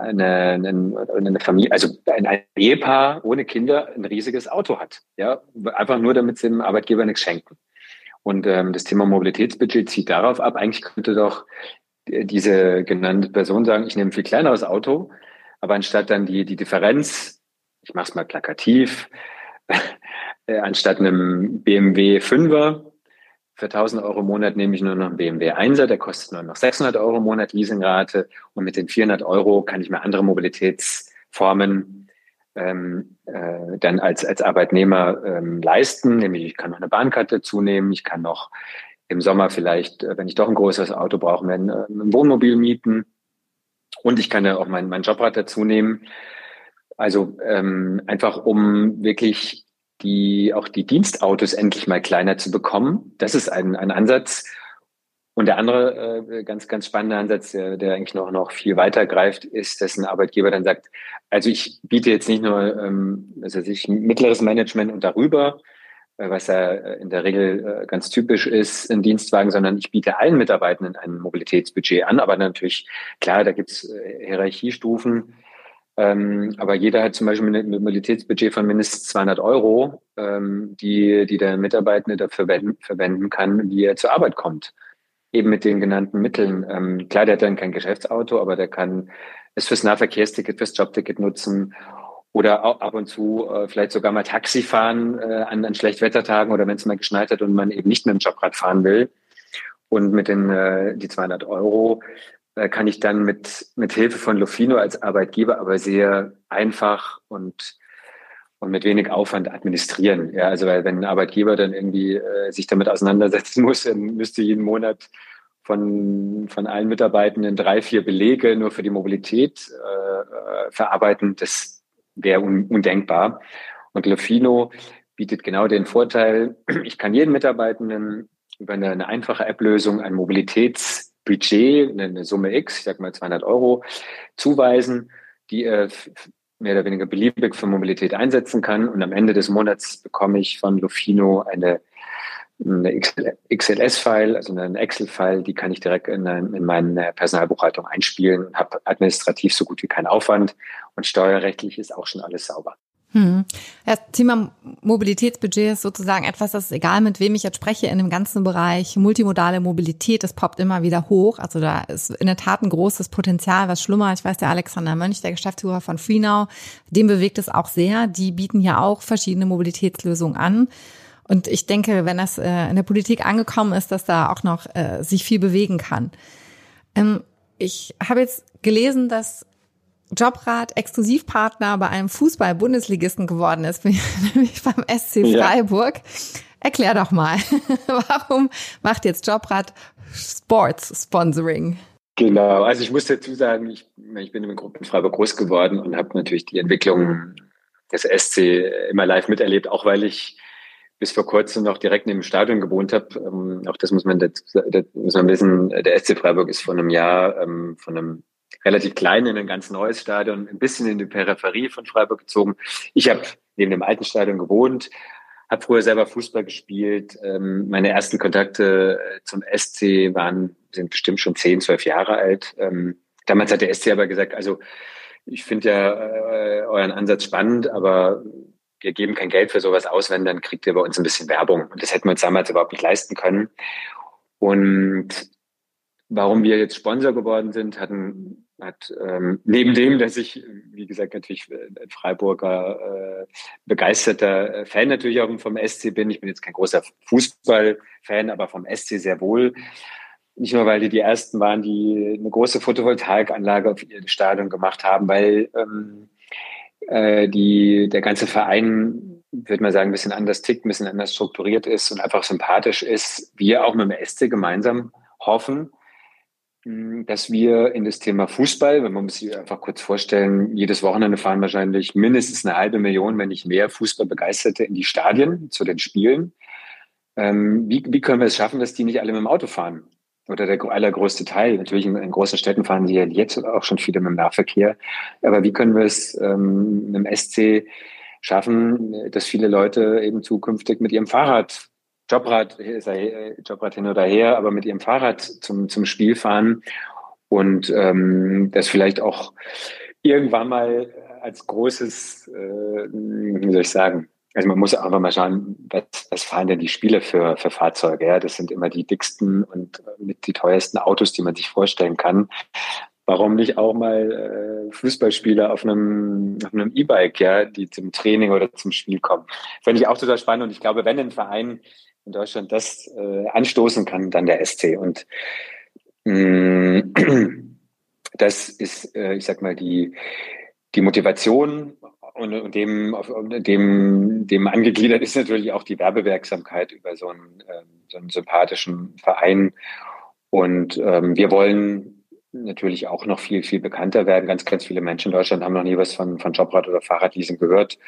eine, eine Familie, also ein Ehepaar ohne Kinder ein riesiges Auto hat. Ja, einfach nur, damit sie dem Arbeitgeber nichts schenken. Und ähm, das Thema Mobilitätsbudget zieht darauf ab. Eigentlich könnte doch diese genannte Person sagen, ich nehme ein viel kleineres Auto, aber anstatt dann die, die Differenz, ich mache es mal plakativ, äh, anstatt einem BMW 5er für 1000 Euro im Monat nehme ich nur noch einen BMW 1er, der kostet nur noch 600 Euro im Monat Leasingrate. Und mit den 400 Euro kann ich mir andere Mobilitätsformen ähm, äh, dann als, als Arbeitnehmer ähm, leisten. Nämlich ich kann noch eine Bahnkarte zunehmen, ich kann noch im Sommer vielleicht, äh, wenn ich doch ein größeres Auto brauche, ein, äh, ein Wohnmobil mieten. Und ich kann ja auch mein, mein Jobrad dazu nehmen. Also ähm, einfach um wirklich die auch die Dienstautos endlich mal kleiner zu bekommen. Das ist ein, ein Ansatz. Und der andere äh, ganz, ganz spannende Ansatz, der, der eigentlich noch, noch viel weiter greift, ist, dass ein Arbeitgeber dann sagt, also ich biete jetzt nicht nur ähm, also ich, mittleres Management und darüber, äh, was ja äh, in der Regel äh, ganz typisch ist in Dienstwagen, sondern ich biete allen Mitarbeitenden ein Mobilitätsbudget an. Aber natürlich, klar, da gibt's äh, Hierarchiestufen ähm, aber jeder hat zum Beispiel ein Mobilitätsbudget von mindestens 200 Euro, ähm, die, die der Mitarbeitende dafür verwenden kann, wie er zur Arbeit kommt. Eben mit den genannten Mitteln. Ähm, klar, der hat dann kein Geschäftsauto, aber der kann es fürs Nahverkehrsticket, fürs Jobticket nutzen oder auch ab und zu äh, vielleicht sogar mal Taxi fahren äh, an, an Schlechtwettertagen oder wenn es mal geschneit hat und man eben nicht mit dem Jobrad fahren will. Und mit den äh, die 200 Euro kann ich dann mit, mit Hilfe von Lofino als Arbeitgeber aber sehr einfach und, und mit wenig Aufwand administrieren. Ja, also weil wenn ein Arbeitgeber dann irgendwie äh, sich damit auseinandersetzen muss, dann müsste jeden Monat von, von allen Mitarbeitenden drei, vier Belege nur für die Mobilität äh, äh verarbeiten. Das wäre un, undenkbar. Und Lofino bietet genau den Vorteil, ich kann jeden Mitarbeitenden über eine, eine einfache App-Lösung ein Mobilitätsbudget, eine, eine Summe X, ich sag mal 200 Euro, zuweisen, die er mehr oder weniger beliebig für Mobilität einsetzen kann. Und am Ende des Monats bekomme ich von Lofino eine, eine XLS-File, also einen Excel-File, die kann ich direkt in, in meine Personalbuchhaltung einspielen habe administrativ so gut wie keinen Aufwand. Und steuerrechtlich ist auch schon alles sauber.
Hm. Das Thema Mobilitätsbudget ist sozusagen etwas, das ist egal, mit wem ich jetzt spreche, in dem ganzen Bereich multimodale Mobilität, das poppt immer wieder hoch. Also da ist in der Tat ein großes Potenzial, was schlimmer. Ich weiß, der Alexander Mönch, der Geschäftsführer von FreeNow, dem bewegt es auch sehr. Die bieten ja auch verschiedene Mobilitätslösungen an. Und ich denke, wenn das äh, in der Politik angekommen ist, dass da auch noch äh, sich viel bewegen kann. Ähm, ich habe jetzt gelesen, dass Jobrat Exklusivpartner bei einem Fußball-Bundesligisten geworden ist, nämlich beim SC Freiburg. Ja. Erklär doch mal, warum macht jetzt Jobrat Sports Sponsoring?
Genau, also ich muss dazu sagen, ich, ich bin im Gruppen Freiburg groß geworden und habe natürlich die Entwicklung des SC immer live miterlebt, auch weil ich bis vor kurzem noch direkt neben dem Stadion gewohnt habe. Ähm, auch das muss man, das, das muss man wissen, der SC Freiburg ist vor einem Jahr ähm, von einem relativ klein in ein ganz neues Stadion, ein bisschen in die Peripherie von Freiburg gezogen. Ich habe neben dem alten Stadion gewohnt, habe früher selber Fußball gespielt. Ähm, meine ersten Kontakte äh, zum SC waren, sind bestimmt schon zehn, zwölf Jahre alt. Ähm, damals hat der SC aber gesagt, also ich finde ja äh, euren Ansatz spannend, aber wir geben kein Geld für sowas aus, wenn dann kriegt ihr bei uns ein bisschen Werbung. Und das hätten wir uns damals überhaupt nicht leisten können. Und warum wir jetzt Sponsor geworden sind, hatten hat ähm, neben dem, dass ich, wie gesagt, natürlich ein Freiburger äh, begeisterter äh, Fan natürlich auch vom SC bin. Ich bin jetzt kein großer Fußballfan, aber vom SC sehr wohl. Nicht nur, weil die die ersten waren, die eine große Photovoltaikanlage auf ihr Stadion gemacht haben, weil ähm, äh, die, der ganze Verein, würde man sagen, ein bisschen anders tickt, ein bisschen anders strukturiert ist und einfach sympathisch ist. Wir auch mit dem SC gemeinsam hoffen, dass wir in das Thema Fußball, wenn man sich einfach kurz vorstellen, jedes Wochenende fahren wahrscheinlich mindestens eine halbe Million, wenn nicht mehr Fußballbegeisterte in die Stadien zu den Spielen. Ähm, wie, wie können wir es schaffen, dass die nicht alle mit dem Auto fahren? Oder der allergrößte Teil. Natürlich in, in großen Städten fahren sie ja jetzt auch schon viele mit dem Nahverkehr. Aber wie können wir es ähm, mit dem SC schaffen, dass viele Leute eben zukünftig mit ihrem Fahrrad Jobrad, sei Jobrad hin oder her, aber mit ihrem Fahrrad zum, zum Spiel fahren und ähm, das vielleicht auch irgendwann mal als großes, äh, wie soll ich sagen, also man muss einfach mal schauen, was, was fahren denn die Spieler für, für Fahrzeuge? Ja? Das sind immer die dicksten und mit die teuersten Autos, die man sich vorstellen kann. Warum nicht auch mal äh, Fußballspieler auf einem auf einem E-Bike, ja, die zum Training oder zum Spiel kommen? Fände ich auch total spannend und ich glaube, wenn ein Verein in Deutschland das äh, anstoßen kann, dann der SC. Und mm, das ist, äh, ich sag mal, die, die Motivation und, und dem, auf, dem, dem angegliedert ist natürlich auch die Werbewirksamkeit über so einen, ähm, so einen sympathischen Verein. Und ähm, wir wollen natürlich auch noch viel, viel bekannter werden. Ganz, ganz viele Menschen in Deutschland haben noch nie was von, von Jobrad oder Fahrradleasing gehört.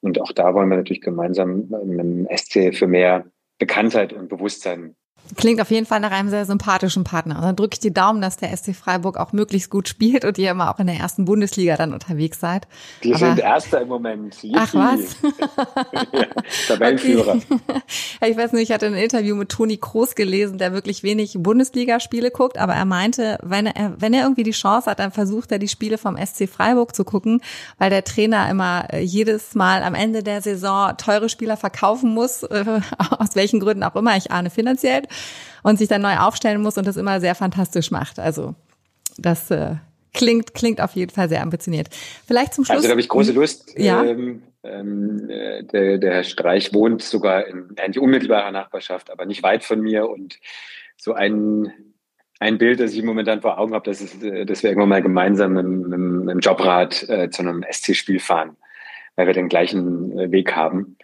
Und auch da wollen wir natürlich gemeinsam mit dem SC für mehr Bekanntheit und Bewusstsein
Klingt auf jeden Fall nach einem sehr sympathischen Partner. Und dann drücke ich die Daumen, dass der SC Freiburg auch möglichst gut spielt und ihr immer auch in der ersten Bundesliga dann unterwegs seid.
Wir Aber, sind Erster im Moment.
Yippie. Ach was?
ja, Tabellenführer.
Okay. ich weiß nicht, ich hatte ein Interview mit Toni Kroos gelesen, der wirklich wenig Bundesligaspiele guckt, aber er meinte, wenn er, wenn er irgendwie die Chance hat, dann versucht er die Spiele vom SC Freiburg zu gucken, weil der Trainer immer äh, jedes Mal am Ende der Saison teure Spieler verkaufen muss, äh, aus welchen Gründen auch immer, ich ahne finanziell und sich dann neu aufstellen muss und das immer sehr fantastisch macht. Also das äh, klingt, klingt auf jeden Fall sehr ambitioniert. Vielleicht zum Schluss.
Also da habe ich große Lust.
Ja.
Ähm, ähm, äh, der, der Herr Streich wohnt sogar in eigentlich unmittelbarer Nachbarschaft, aber nicht weit von mir und so ein ein Bild, das ich momentan vor Augen habe, das ist, äh, dass wir irgendwann mal gemeinsam mit dem Jobrad äh, zu einem SC-Spiel fahren, weil wir den gleichen äh, Weg haben.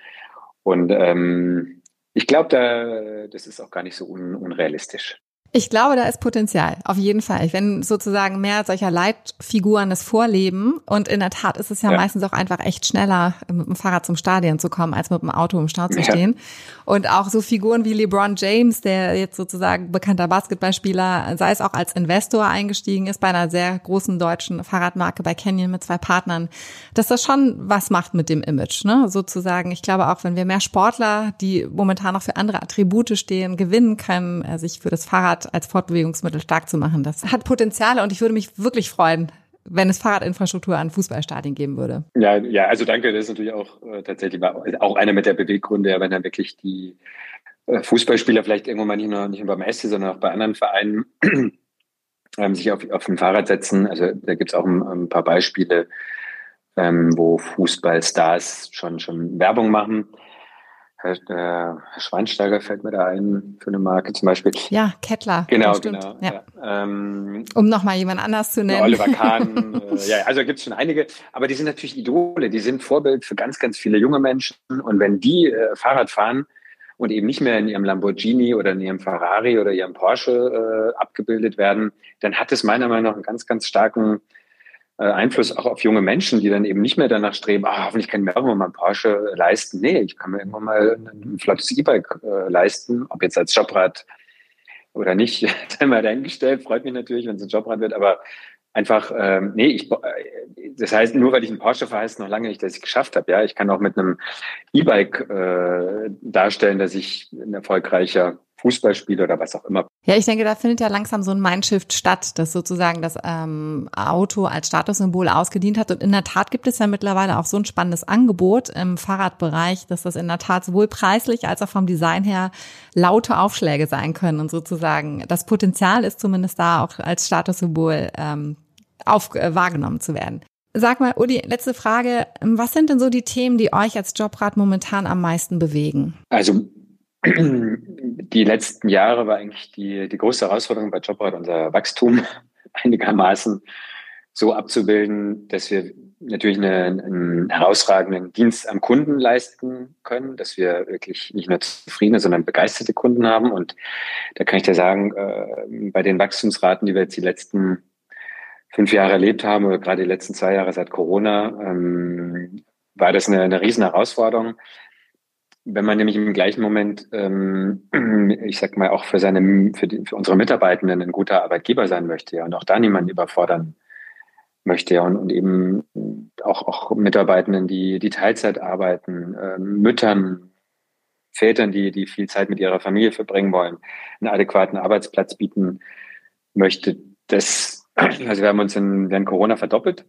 Und ähm, ich glaube, da, das ist auch gar nicht so un, unrealistisch.
Ich glaube, da ist Potenzial, auf jeden Fall. Wenn sozusagen mehr solcher Leitfiguren das vorleben und in der Tat ist es ja, ja, meistens auch einfach echt schneller, mit dem Fahrrad zum Stadion zu kommen, als mit dem Auto im Stau zu ja. stehen. Und auch so Figuren wie LeBron James, der jetzt sozusagen bekannter Basketballspieler, sei es auch als Investor eingestiegen ist bei einer sehr großen deutschen Fahrradmarke bei Canyon mit zwei Partnern, dass das schon was macht mit dem Image, ne? Sozusagen. Ich glaube auch, wenn wir mehr Sportler, die momentan noch für andere Attribute stehen, gewinnen können, äh, sich für das Fahrrad als Fortbewegungsmittel stark zu machen. Das hat Potenziale und ich würde mich wirklich freuen, wenn es Fahrradinfrastruktur an Fußballstadien geben würde.
Ja, ja, also danke. Das ist natürlich auch äh, tatsächlich auch einer mit der Beweggründe, wenn dann wirklich die äh, Fußballspieler vielleicht irgendwann mal nicht nur, nicht nur beim SC, sondern auch bei anderen Vereinen ähm, sich auf, auf ein Fahrrad setzen. Also da gibt es auch ein, ein, paar Beispiele, ähm, wo Fußballstars schon, schon Werbung machen. Herr, äh, Herr Schweinsteiger fällt mir da ein für eine Marke zum Beispiel.
Ja, Kettler.
Genau, genau. Ja. Ja. Ähm,
um nochmal jemand anders zu nennen.
Oliver Kahn. äh, ja, also gibt es schon einige. Aber die sind natürlich Idole. Die sind Vorbild für ganz, ganz viele junge Menschen. Und wenn die äh, Fahrrad fahren und eben nicht mehr in ihrem Lamborghini oder in ihrem Ferrari oder ihrem Porsche äh, abgebildet werden, dann hat es meiner Meinung nach einen ganz, ganz starken Einfluss auch auf junge Menschen, die dann eben nicht mehr danach streben, ah, hoffentlich kann ich mir irgendwann mal ein Porsche leisten. Nee, ich kann mir irgendwann mal ein flottes E-Bike äh, leisten, ob jetzt als Jobrad oder nicht, dann mal dahingestellt. Freut mich natürlich, wenn es ein Jobrad wird, aber einfach, ähm, nee, ich, äh, das heißt, nur weil ich einen Porsche fahre, heißt noch lange nicht, dass ich es geschafft habe. Ja, ich kann auch mit einem E-Bike äh, darstellen, dass ich ein erfolgreicher Fußballspieler oder was auch immer.
Ja, ich denke, da findet ja langsam so ein Mindshift statt, dass sozusagen das ähm, Auto als Statussymbol ausgedient hat. Und in der Tat gibt es ja mittlerweile auch so ein spannendes Angebot im Fahrradbereich, dass das in der Tat sowohl preislich als auch vom Design her laute Aufschläge sein können. Und sozusagen das Potenzial ist zumindest da auch als Statussymbol ähm, auf, äh, wahrgenommen zu werden. Sag mal, Uli, letzte Frage. Was sind denn so die Themen, die euch als Jobrat momentan am meisten bewegen?
Also die letzten Jahre war eigentlich die, die große Herausforderung bei Jobrad unser Wachstum einigermaßen so abzubilden, dass wir natürlich eine, einen herausragenden Dienst am Kunden leisten können, dass wir wirklich nicht nur zufriedene, sondern begeisterte Kunden haben. Und da kann ich dir sagen, äh, bei den Wachstumsraten, die wir jetzt die letzten fünf Jahre erlebt haben, oder gerade die letzten zwei Jahre seit Corona, ähm, war das eine, eine riesen Herausforderung. Wenn man nämlich im gleichen Moment, ähm, ich sag mal, auch für seine, für, die, für unsere Mitarbeitenden ein guter Arbeitgeber sein möchte, ja, und auch da niemanden überfordern möchte, ja, und, und eben auch, auch Mitarbeitenden, die, die Teilzeit arbeiten, äh, Müttern, Vätern, die, die viel Zeit mit ihrer Familie verbringen wollen, einen adäquaten Arbeitsplatz bieten möchte. Das, also wir haben uns in, während Corona verdoppelt,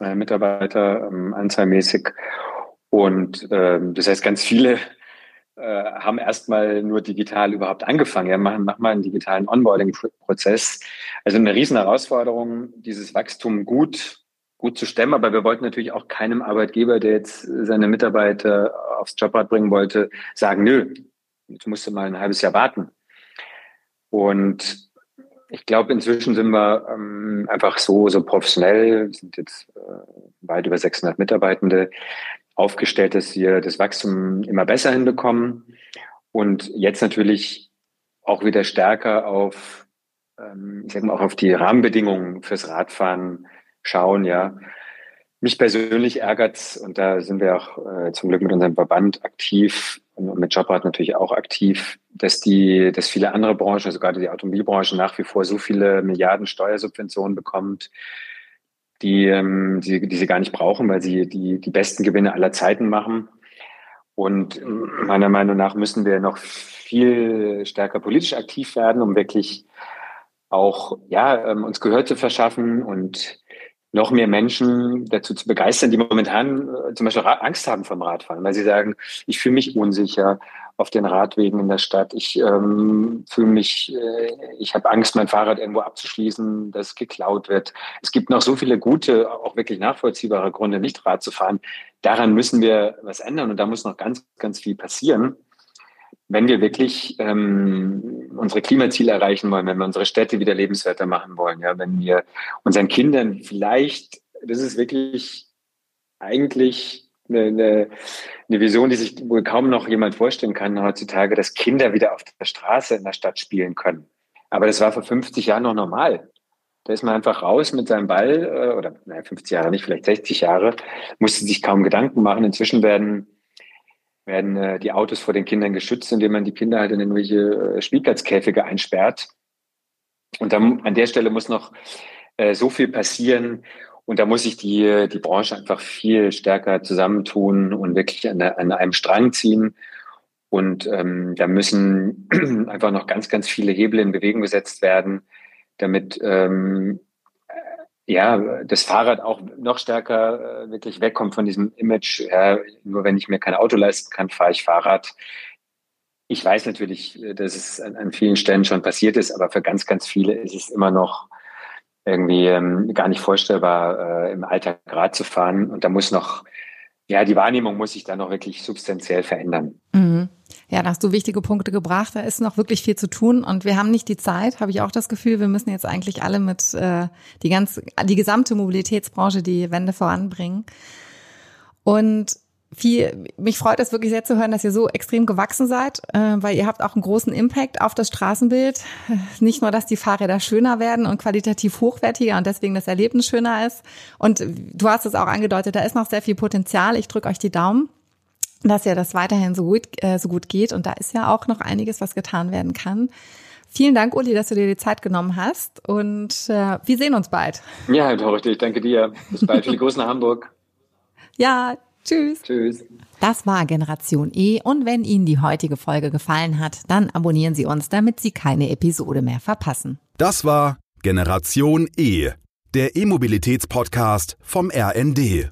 äh, Mitarbeiter ähm, anzahlmäßig. Und ähm, das heißt, ganz viele äh, haben erstmal nur digital überhaupt angefangen, ja, machen, machen mal einen digitalen Onboarding-Prozess. Also eine riesen Herausforderung, dieses Wachstum gut, gut zu stemmen. Aber wir wollten natürlich auch keinem Arbeitgeber, der jetzt seine Mitarbeiter aufs Jobrad bringen wollte, sagen, nö, jetzt musst du mal ein halbes Jahr warten. Und ich glaube, inzwischen sind wir ähm, einfach so, so professionell, sind jetzt äh, weit über 600 Mitarbeitende, aufgestellt, dass wir das Wachstum immer besser hinbekommen und jetzt natürlich auch wieder stärker auf, ähm, ich sag mal, auch auf die Rahmenbedingungen fürs Radfahren schauen, ja. Mich persönlich ärgert's und da sind wir auch äh, zum Glück mit unserem Verband aktiv und mit Jobrad natürlich auch aktiv, dass die, dass viele andere Branchen, also gerade die Automobilbranche nach wie vor so viele Milliarden Steuersubventionen bekommt, die, ähm, die, die sie gar nicht brauchen, weil sie die, die besten Gewinne aller Zeiten machen. Und meiner Meinung nach müssen wir noch viel stärker politisch aktiv werden, um wirklich auch ja, ähm, uns Gehör zu verschaffen und noch mehr Menschen dazu zu begeistern, die momentan äh, zum Beispiel Angst haben vom Radfahren, weil sie sagen, ich fühle mich unsicher auf den Radwegen in der Stadt. Ich ähm, fühle mich, äh, ich habe Angst, mein Fahrrad irgendwo abzuschließen, dass geklaut wird. Es gibt noch so viele gute, auch wirklich nachvollziehbare Gründe, nicht Rad zu fahren. Daran müssen wir was ändern und da muss noch ganz, ganz viel passieren wenn wir wirklich ähm, unsere Klimaziele erreichen wollen, wenn wir unsere Städte wieder lebenswerter machen wollen, ja, wenn wir unseren Kindern vielleicht, das ist wirklich eigentlich eine, eine Vision, die sich wohl kaum noch jemand vorstellen kann heutzutage, dass Kinder wieder auf der Straße in der Stadt spielen können. Aber das war vor 50 Jahren noch normal. Da ist man einfach raus mit seinem Ball, äh, oder naja, 50 Jahre nicht, vielleicht 60 Jahre, musste sich kaum Gedanken machen. Inzwischen werden, werden äh, die Autos vor den Kindern geschützt, indem man die Kinder halt in irgendwelche äh, Spielplatzkäfige einsperrt. Und dann, an der Stelle muss noch so viel passieren. Und da muss sich die, die Branche einfach viel stärker zusammentun und wirklich an, an einem Strang ziehen. Und ähm, da müssen einfach noch ganz, ganz viele Hebel in Bewegung gesetzt werden, damit ähm, äh, ja das Fahrrad auch noch stärker äh, wirklich wegkommt von diesem Image. Ja, nur wenn ich mir kein Auto leisten kann, fahre ich Fahrrad. Ich weiß natürlich, äh, dass es an, an vielen Stellen schon passiert ist, aber für ganz, ganz viele ist es immer noch irgendwie ähm, gar nicht vorstellbar, äh, im Alltag Rad zu fahren. Und da muss noch, ja, die Wahrnehmung muss sich da noch wirklich substanziell verändern.
Mhm. Ja, da hast du wichtige Punkte gebracht. Da ist noch wirklich viel zu tun und wir haben nicht die Zeit, habe ich auch das Gefühl. Wir müssen jetzt eigentlich alle mit äh, die ganz, die gesamte Mobilitätsbranche die Wende voranbringen. Und viel, mich freut es wirklich sehr zu hören, dass ihr so extrem gewachsen seid, äh, weil ihr habt auch einen großen Impact auf das Straßenbild. Nicht nur, dass die Fahrräder schöner werden und qualitativ hochwertiger und deswegen das Erlebnis schöner ist. Und du hast es auch angedeutet, da ist noch sehr viel Potenzial. Ich drücke euch die Daumen, dass ja das weiterhin so gut, äh, so gut geht. Und da ist ja auch noch einiges, was getan werden kann. Vielen Dank, Uli, dass du dir die Zeit genommen hast und äh, wir sehen uns bald.
Ja, Dorothy, ich danke dir. Bis bald. Viele Grüße nach Hamburg.
Ja, Tschüss.
Tschüss.
Das war Generation E und wenn Ihnen die heutige Folge gefallen hat, dann abonnieren Sie uns, damit Sie keine Episode mehr verpassen.
Das war Generation E, der E-Mobilitäts-Podcast vom RND.